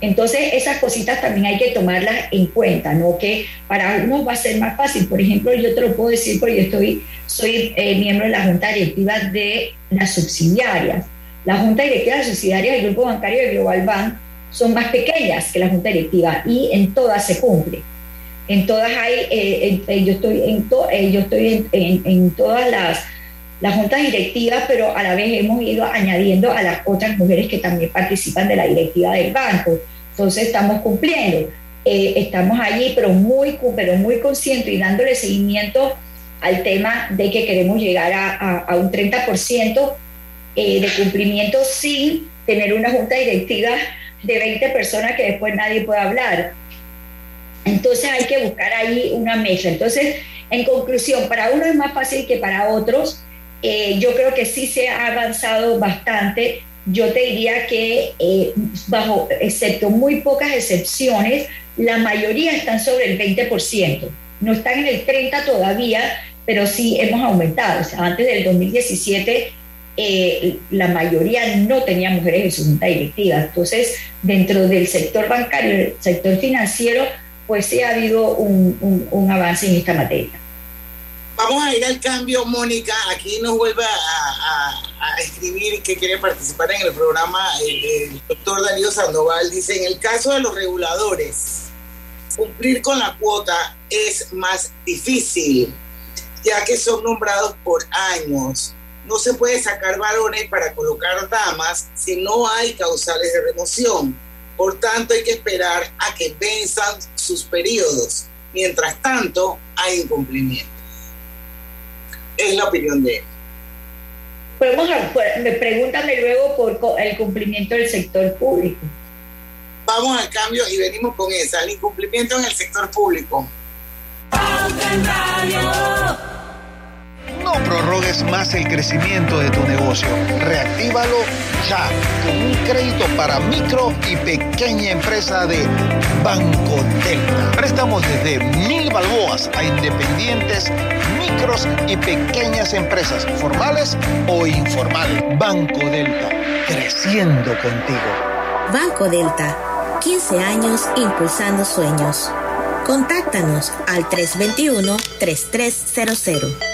Entonces esas cositas también hay que tomarlas en cuenta, ¿no? Que para unos va a ser más fácil. Por ejemplo, yo te lo puedo decir porque yo estoy, soy eh, miembro de la junta directiva de las subsidiarias. La junta directiva de las subsidiarias del Grupo Bancario de Global Bank son más pequeñas que la junta directiva y en todas se cumple. En todas hay, eh, yo estoy, en, yo estoy en todas las la junta directiva, pero a la vez hemos ido añadiendo a las otras mujeres que también participan de la directiva del banco. Entonces estamos cumpliendo. Eh, estamos allí, pero muy, pero muy conscientes y dándole seguimiento al tema de que queremos llegar a, un 30% eh, de cumplimiento sin tener una junta directiva de 20 personas que después nadie pueda hablar. Entonces hay que buscar ahí una mesa. Entonces, en conclusión, para uno es más fácil que para otros eh, yo creo que sí se ha avanzado bastante. Yo te diría que, eh, bajo, excepto muy pocas excepciones, la mayoría están sobre el 20%. No están en el 30% todavía, pero sí hemos aumentado. Antes del 2017, eh, la mayoría no tenía mujeres en su junta directiva. Entonces, dentro del sector bancario, el sector financiero, pues sí ha habido un, un, avance en esta materia. Vamos a ir al cambio, Mónica. Aquí nos vuelve a, escribir que quiere participar en el programa el, el, doctor Darío Sandoval. Dice, en el caso de los reguladores, cumplir con la cuota es más difícil, ya que son nombrados por años. No se puede sacar varones para colocar damas si no hay causales de remoción por tanto, hay que esperar a que venzan sus periodos. Mientras tanto, hay incumplimiento. Es la opinión de él. Podemos, me pregúntame luego por el cumplimiento del sector público. Vamos al cambio y venimos con esa, el incumplimiento en el sector público. No prorrogues más el crecimiento de tu negocio. Reactívalo ya con un crédito para micro y pequeña empresa de Banco Delta. Préstamos desde mil balboas a independientes, micros y pequeñas empresas, formales o informales. Banco Delta, creciendo contigo. Banco Delta, 15 años impulsando sueños. Contáctanos al 321 3300.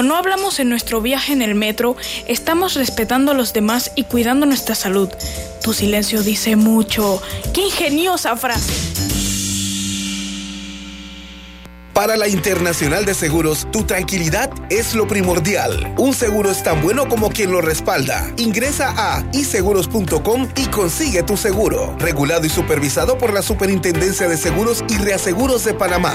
Cuando no hablamos en nuestro viaje en el metro, estamos respetando a los demás y cuidando nuestra salud. Tu silencio dice mucho. ¡Qué ingeniosa frase! Para la Internacional de Seguros, tu tranquilidad es lo primordial. Un seguro es tan bueno como quien lo respalda. Ingresa a iseguros.com y consigue tu seguro. Regulado y supervisado por la Superintendencia de Seguros y Reaseguros de Panamá.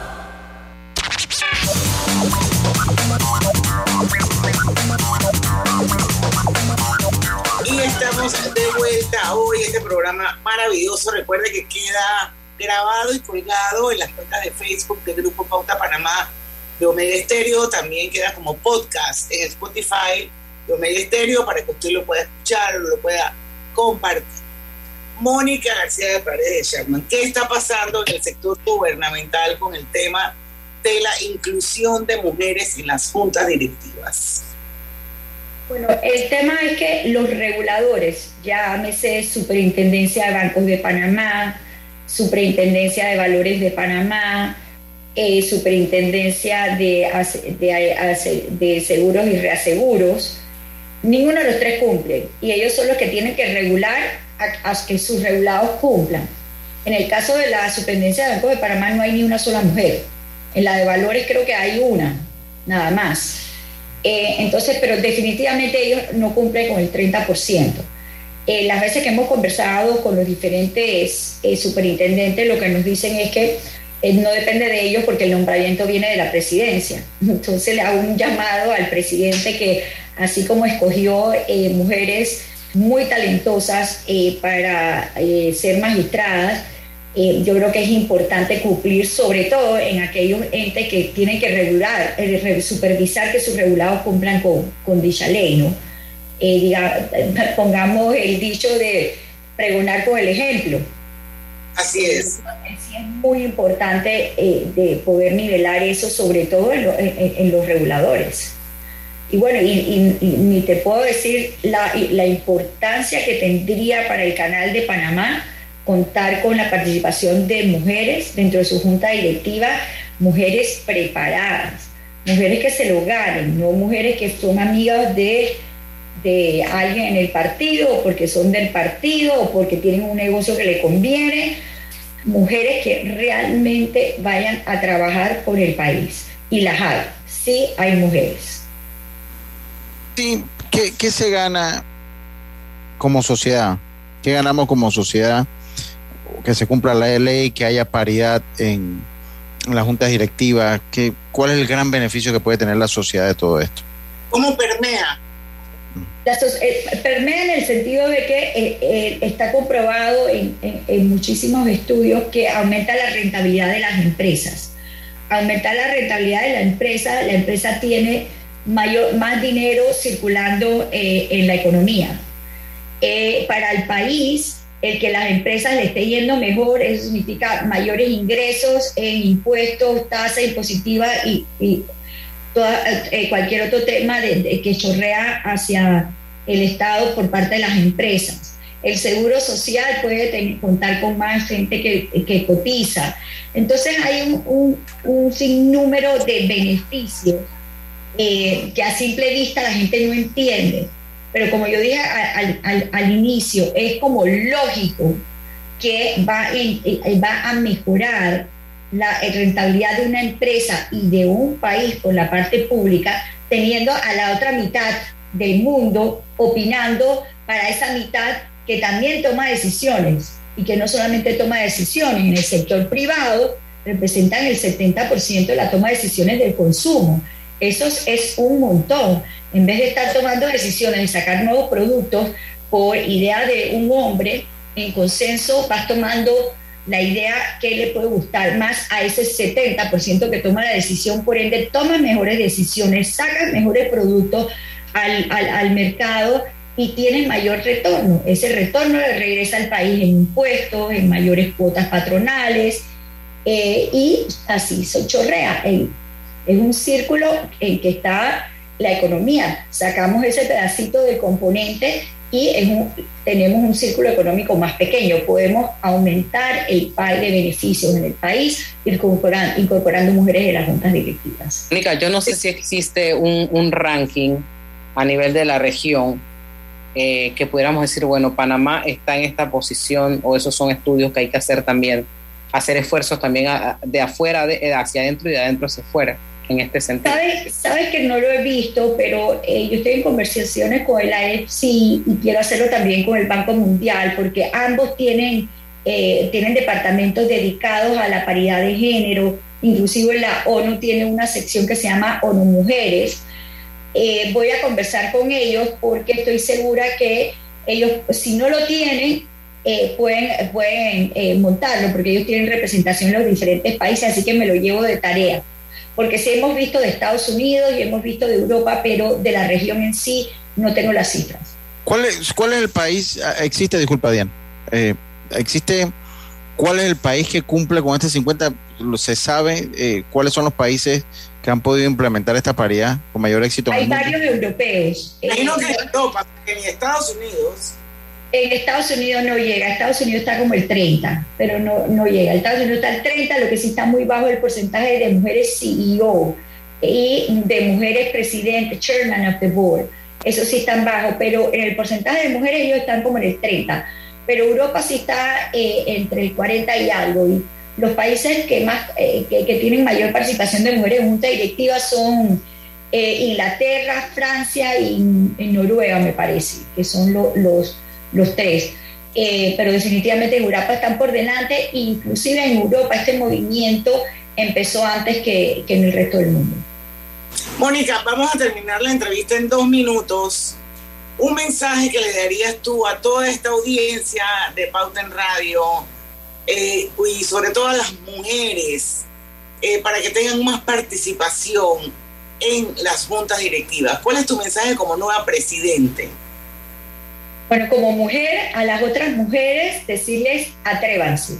Y estamos de vuelta hoy, este programa maravilloso. Recuerde que queda grabado y colgado en las cuentas de Facebook del Grupo Pauta Panamá de Omega Estéreo. También queda como podcast en Spotify de Omega Estéreo para que usted lo pueda escuchar o lo pueda compartir. Mónica García de Paredes de Sherman, ¿qué está pasando en el sector gubernamental con el tema de la inclusión de mujeres en las juntas directivas? Bueno, el tema es que los reguladores, llámese Superintendencia de Bancos de Panamá, Superintendencia de Valores de Panamá, eh, Superintendencia de, de, Seguros y Reaseguros, ninguno de los tres cumple y ellos son los que tienen que regular a, a que sus regulados cumplan. En el caso de la Superintendencia de Bancos de Panamá no hay ni una sola mujer. En la de Valores creo que hay una, nada más. Eh, entonces, pero definitivamente ellos no cumplen con el 30%. Eh, las veces que hemos conversado con los diferentes eh, superintendentes, lo que nos dicen es que no depende de ellos porque el nombramiento viene de la presidencia. <laughs> Entonces le hago un llamado al presidente que, así como escogió mujeres muy talentosas para ser magistradas, eh, yo creo que es importante cumplir, sobre todo en aquellos entes que tienen que regular, eh, supervisar que sus regulados cumplan con, con dicha ley, ¿no? Eh, <laughs> pongamos el dicho de pregonar con el ejemplo. Así es. Sí es muy importante de poder nivelar eso, sobre todo en, los reguladores. Y bueno, y, ni te puedo decir la, la importancia que tendría para el canal de Panamá contar con la participación de mujeres dentro de su junta directiva, mujeres preparadas, mujeres que se lo ganen, no mujeres que son amigas de, de alguien en el partido, porque son del partido, porque tienen un negocio que le conviene. mujeres que realmente vayan a trabajar por el país. Y las hay, sí hay mujeres. Sí, ¿qué, qué se gana como sociedad? ¿Qué ganamos como sociedad? Que se cumpla la ley, que haya paridad en, en las juntas directivas. ¿Qué, ¿Cuál es el gran beneficio que puede tener la sociedad de todo esto? ¿Cómo permea? Eh, permea en el sentido de que eh, eh, está comprobado en, en, muchísimos estudios que aumenta la rentabilidad de las empresas. Aumenta la rentabilidad de la empresa, la empresa tiene mayor, más dinero circulando en la economía. para el país, el que las empresas le esté yendo mejor, eso significa mayores ingresos en impuestos, tasa impositiva y, y eh, cualquier otro tema de, que chorrea hacia el Estado por parte de las empresas. El seguro social puede contar con más gente que, cotiza. Entonces hay un, sinnúmero de beneficios eh, que a simple vista la gente no entiende. Pero como yo dije al, inicio, es como lógico que va, va a mejorar la rentabilidad de una empresa y de un país por la parte pública, teniendo a la otra mitad del mundo opinando para esa mitad que también toma decisiones y que no solamente toma decisiones en el sector privado, representan el 70% de la toma de decisiones del consumo. Eso es un montón. En vez de estar tomando decisiones de sacar nuevos productos por idea de un hombre, en consenso vas tomando la idea que le puede gustar más a ese 70% que toma la decisión, por ende toma mejores decisiones, saca mejores productos al, mercado y tiene mayor retorno. Ese retorno le regresa al país en impuestos, en mayores cuotas patronales eh, y así se chorrea. Es un círculo en que está la economía. Sacamos ese pedacito del componente y tenemos un círculo económico más pequeño. Podemos aumentar el pay de beneficios en el país incorporando, incorporando mujeres en las juntas directivas. Mónica, yo no sé si existe un, ranking a nivel de la región eh, que pudiéramos decir, bueno, Panamá está en esta posición o esos son estudios que hay que hacer también, hacer esfuerzos también de afuera de, hacia adentro y de adentro hacia afuera en este sentido? Sabes, que no lo he visto, pero eh, yo estoy en conversaciones con el AFC y quiero hacerlo también con el Banco Mundial, porque ambos tienen, eh, tienen departamentos dedicados a la paridad de género, inclusive la ONU tiene una sección que se llama ONU Mujeres. Eh, voy a conversar con ellos porque estoy segura que ellos, si no lo tienen, pueden, pueden montarlo, porque ellos tienen representación en los diferentes países, así que me lo llevo de tarea porque sí hemos visto de Estados Unidos y hemos visto de Europa, pero de la región en sí no tengo las cifras. ¿Cuál es, cuál es el país? Ah, existe, disculpa, Diana, eh, existe, ¿cuál es el país que cumple con este 50? ¿Se sabe eh, cuáles son los países que han podido implementar esta paridad con mayor éxito? Hay varios europeos. Hay uno que Europa, en Estados Unidos en Estados Unidos no llega, Estados Unidos está como el 30, pero no, no llega. Estados Unidos está el 30, lo que sí está muy bajo el porcentaje de mujeres CEO y de mujeres presidentes, chairman of the board. Eso sí están bajo, pero en el porcentaje de mujeres ellos están como en el 30. Pero Europa sí está eh, entre el 40 y algo. Y los países que, más, eh, que, tienen mayor participación de mujeres en junta directiva son eh, Inglaterra, Francia y, Noruega, me parece, que son los los tres. Eh, pero definitivamente en Europa están por delante, inclusive en Europa este movimiento empezó antes que, en el resto del mundo. Mónica, vamos a terminar la entrevista en dos minutos. Un mensaje que le darías tú a toda esta audiencia de Pauta en Radio eh, y sobre todo a las mujeres eh, para que tengan más participación en las juntas directivas. ¿Cuál es tu mensaje como nueva presidente? Bueno, como mujer, a las otras mujeres decirles atrévanse,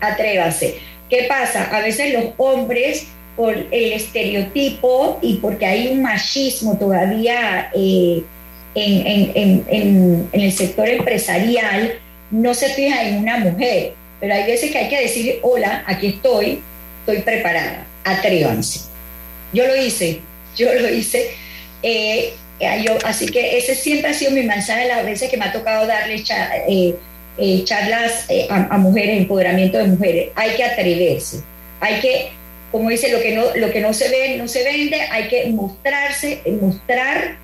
atrévanse. ¿Qué pasa? A veces los hombres, por el estereotipo y porque hay un machismo todavía eh, en, el sector empresarial, no se fijan en una mujer. Pero hay veces que hay que decir, hola, aquí estoy, estoy preparada, atrévanse. Yo lo hice, yo lo hice. Eh, así que ese siempre ha sido mi mensaje las veces que me ha tocado darle eh, eh, charlas eh, a, mujeres, empoderamiento de mujeres. Hay que atreverse, hay que, como dice, lo que no, lo que no se ve, no se vende, hay que mostrarse, mostrar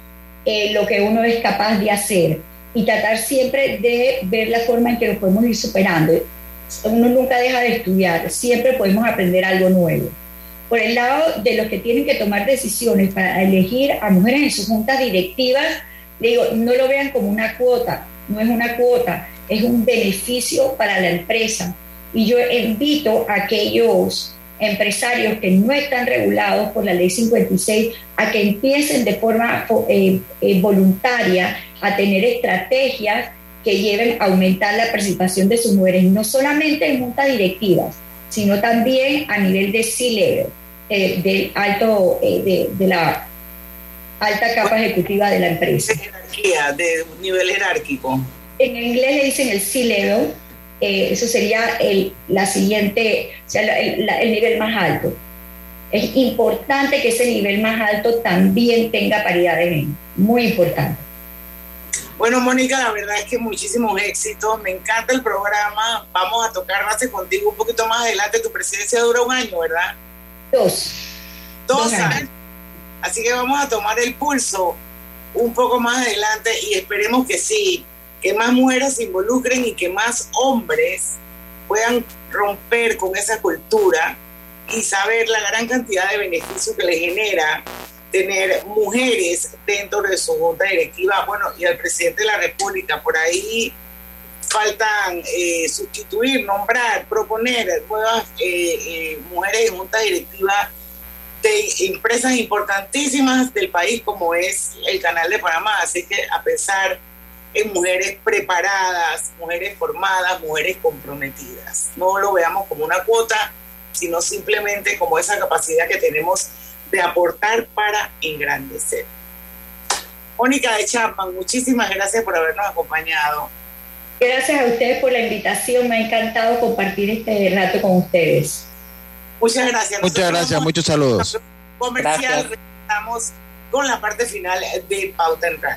lo que uno es capaz de hacer y tratar siempre de ver la forma en que lo podemos ir superando. Uno nunca deja de estudiar, siempre podemos aprender algo nuevo. Por el lado de los que tienen que tomar decisiones para elegir a mujeres en sus juntas directivas, digo, no lo vean como una cuota, no es una cuota, es un beneficio para la empresa. Y yo invito a aquellos empresarios que no están regulados por la ley 56 a que empiecen de forma eh, eh, voluntaria a tener estrategias que lleven a aumentar la participación de sus mujeres, no solamente en juntas directivas, sino también a nivel de C-level, eh, del alto, de, de, la alta capa ejecutiva de la empresa. De jerarquía, de nivel jerárquico. En inglés le dicen el C-level, eh, eso sería el, la siguiente, o sea, el, el, nivel más alto. Es importante que ese nivel más alto también tenga paridad de género, muy importante. Bueno, Mónica, la verdad es que muchísimos éxitos, me encanta el programa, vamos a tocar base contigo un poquito más adelante, tu presidencia dura un año, ¿verdad? Dos. Dos, años. Así que vamos a tomar el pulso un poco más adelante y esperemos que sí, que más mujeres se involucren y que más hombres puedan romper con esa cultura y saber la gran cantidad de beneficios que le genera tener mujeres dentro de su junta directiva. Bueno, y al presidente de la República, por ahí faltan eh, sustituir, nombrar, proponer nuevas eh, eh, mujeres en junta directiva de empresas importantísimas del país como es el Canal de Panamá. Así que a pesar en mujeres preparadas, mujeres formadas, mujeres comprometidas. No lo veamos como una cuota, sino simplemente como esa capacidad que tenemos de aportar para engrandecer. Mónica de Chapman, muchísimas gracias por habernos acompañado. Gracias a ustedes por la invitación, me ha encantado compartir este rato con ustedes. Muchas gracias. Muchas gracias, muchos saludos. Comercial, estamos con la parte final de Pauta en Radio.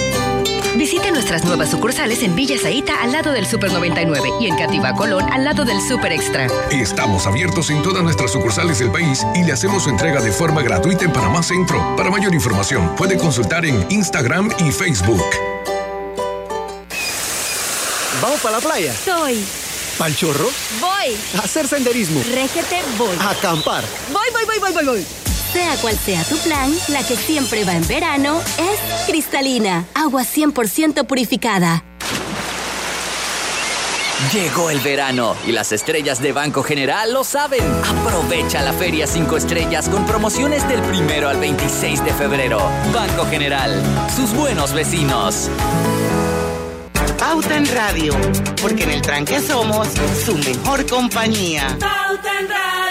Visite nuestras nuevas sucursales en Villa Zaita al lado del Super 99 y en Cativa Colón al lado del Super Extra. Estamos abiertos en todas nuestras sucursales del país y le hacemos su entrega de forma gratuita en Panamá Centro. Para mayor información, puede consultar en Instagram y Facebook. ¿Vamos para la playa? Soy. ¿Pal chorro? Voy. A hacer senderismo. Régete, voy. A acampar. Voy, voy, voy, voy, voy, voy. Sea cual sea tu plan, la que siempre va en verano es cristalina, agua 100% purificada. Llegó el verano y las estrellas de Banco General lo saben. Aprovecha la Feria 5 Estrellas con promociones del primero al 26 de febrero. Banco General, sus buenos vecinos. Pauta en Radio, porque en el tranque somos su mejor compañía. Pauta en Radio.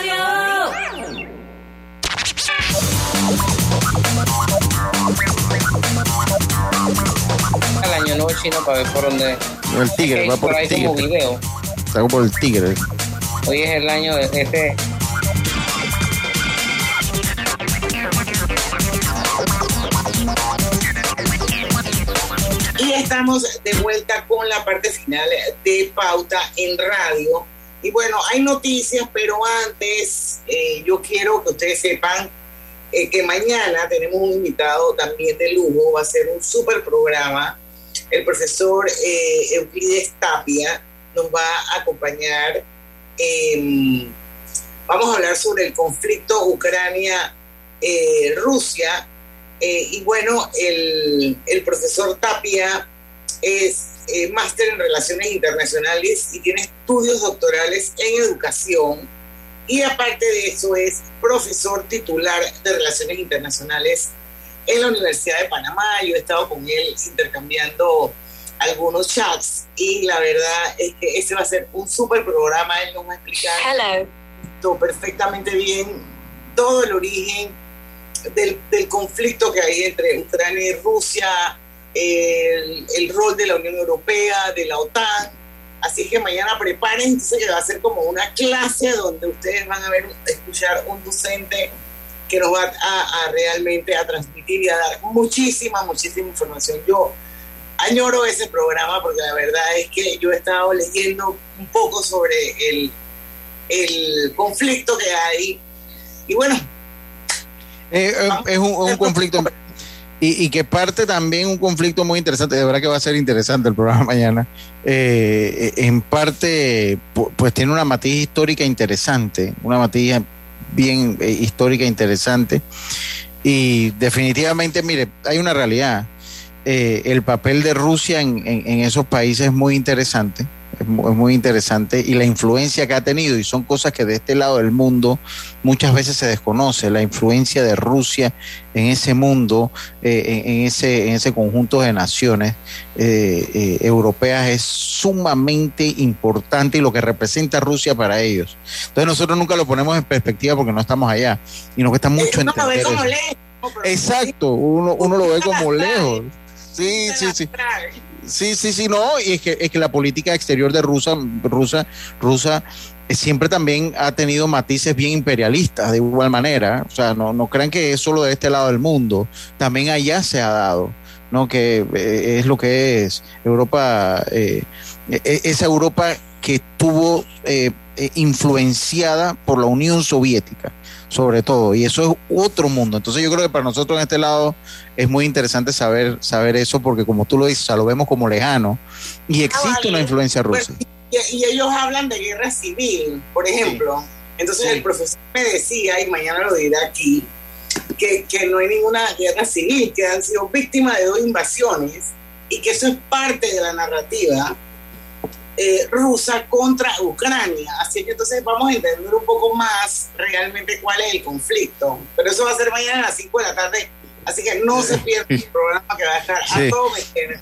Chino para ver por dónde. El tigre, va por, por el tigre. como video. Está por el tigre. Hoy es el año de este. Y estamos de vuelta con la parte final de Pauta en Radio. Y bueno, hay noticias, pero antes eh, yo quiero que ustedes sepan eh, que mañana tenemos un invitado también de lujo, va a ser un super programa el profesor eh, Euclides Tapia nos va a acompañar. vamos a hablar sobre el conflicto Ucrania-Rusia. Eh, y bueno, el, el profesor Tapia es eh, máster en relaciones internacionales y tiene estudios doctorales en educación. Y aparte de eso es profesor titular de relaciones internacionales en la Universidad de Panamá. Yo he estado con él intercambiando algunos chats y la verdad es que ese va a ser un súper programa. Él nos va a explicar todo perfectamente bien todo el origen del, del conflicto que hay entre Ucrania y Rusia, el, el, rol de la Unión Europea, de la OTAN. Así que mañana prepárense que va a ser como una clase donde ustedes van a ver, escuchar un docente que nos va a, realmente a transmitir y a dar muchísima, muchísima información. Yo añoro ese programa porque la verdad es que yo he estado leyendo un poco sobre el, el conflicto que hay. Y bueno. Eh, eh, es un, un conflicto <laughs> y, que parte también un conflicto muy interesante, de verdad que va a ser interesante el programa <laughs> mañana, eh, en parte pues tiene una matiz histórica interesante, una matiz bien eh, histórica interesante. Y definitivamente, mire, hay una realidad, eh, el papel de Rusia en, en esos países es muy interesante es muy interesante y la influencia que ha tenido y son cosas que de este lado del mundo muchas veces se desconoce la influencia de Rusia en ese mundo eh, en, ese en ese conjunto de naciones eh, eh, europeas es sumamente importante y lo que representa Rusia para ellos. Entonces nosotros nunca lo ponemos en perspectiva porque no estamos allá y nos cuesta mucho entender exacto uno, uno lo ve como lejos. Sí sí sí Sí, sí, sí, no, y es que, es que la política exterior de Rusia, Rusia, Rusia eh, siempre también ha tenido matices bien imperialistas de igual manera. O sea, no, no crean que es solo de este lado del mundo, también allá se ha dado, ¿no? Que eh, es lo que es Europa, eh, e, e, esa Europa que estuvo influenciada por la Unión Soviética sobre todo. Y eso es otro mundo. Entonces yo creo que para nosotros en este lado es muy interesante saber, saber eso porque como tú lo dices, lo vemos como lejano y ah, existe una influencia rusa. y, ellos hablan de guerra civil, por ejemplo. Entonces el profesor me decía, y mañana lo dirá aquí, que, que no hay ninguna guerra civil, que han sido víctimas de dos invasiones y que eso es parte de la narrativa eh, rusa contra Ucrania. Así que entonces vamos a entender un poco más realmente cuál es el conflicto. Pero eso va a ser mañana a las 5 de la tarde. Así que no se pierda el programa que va a estar a todo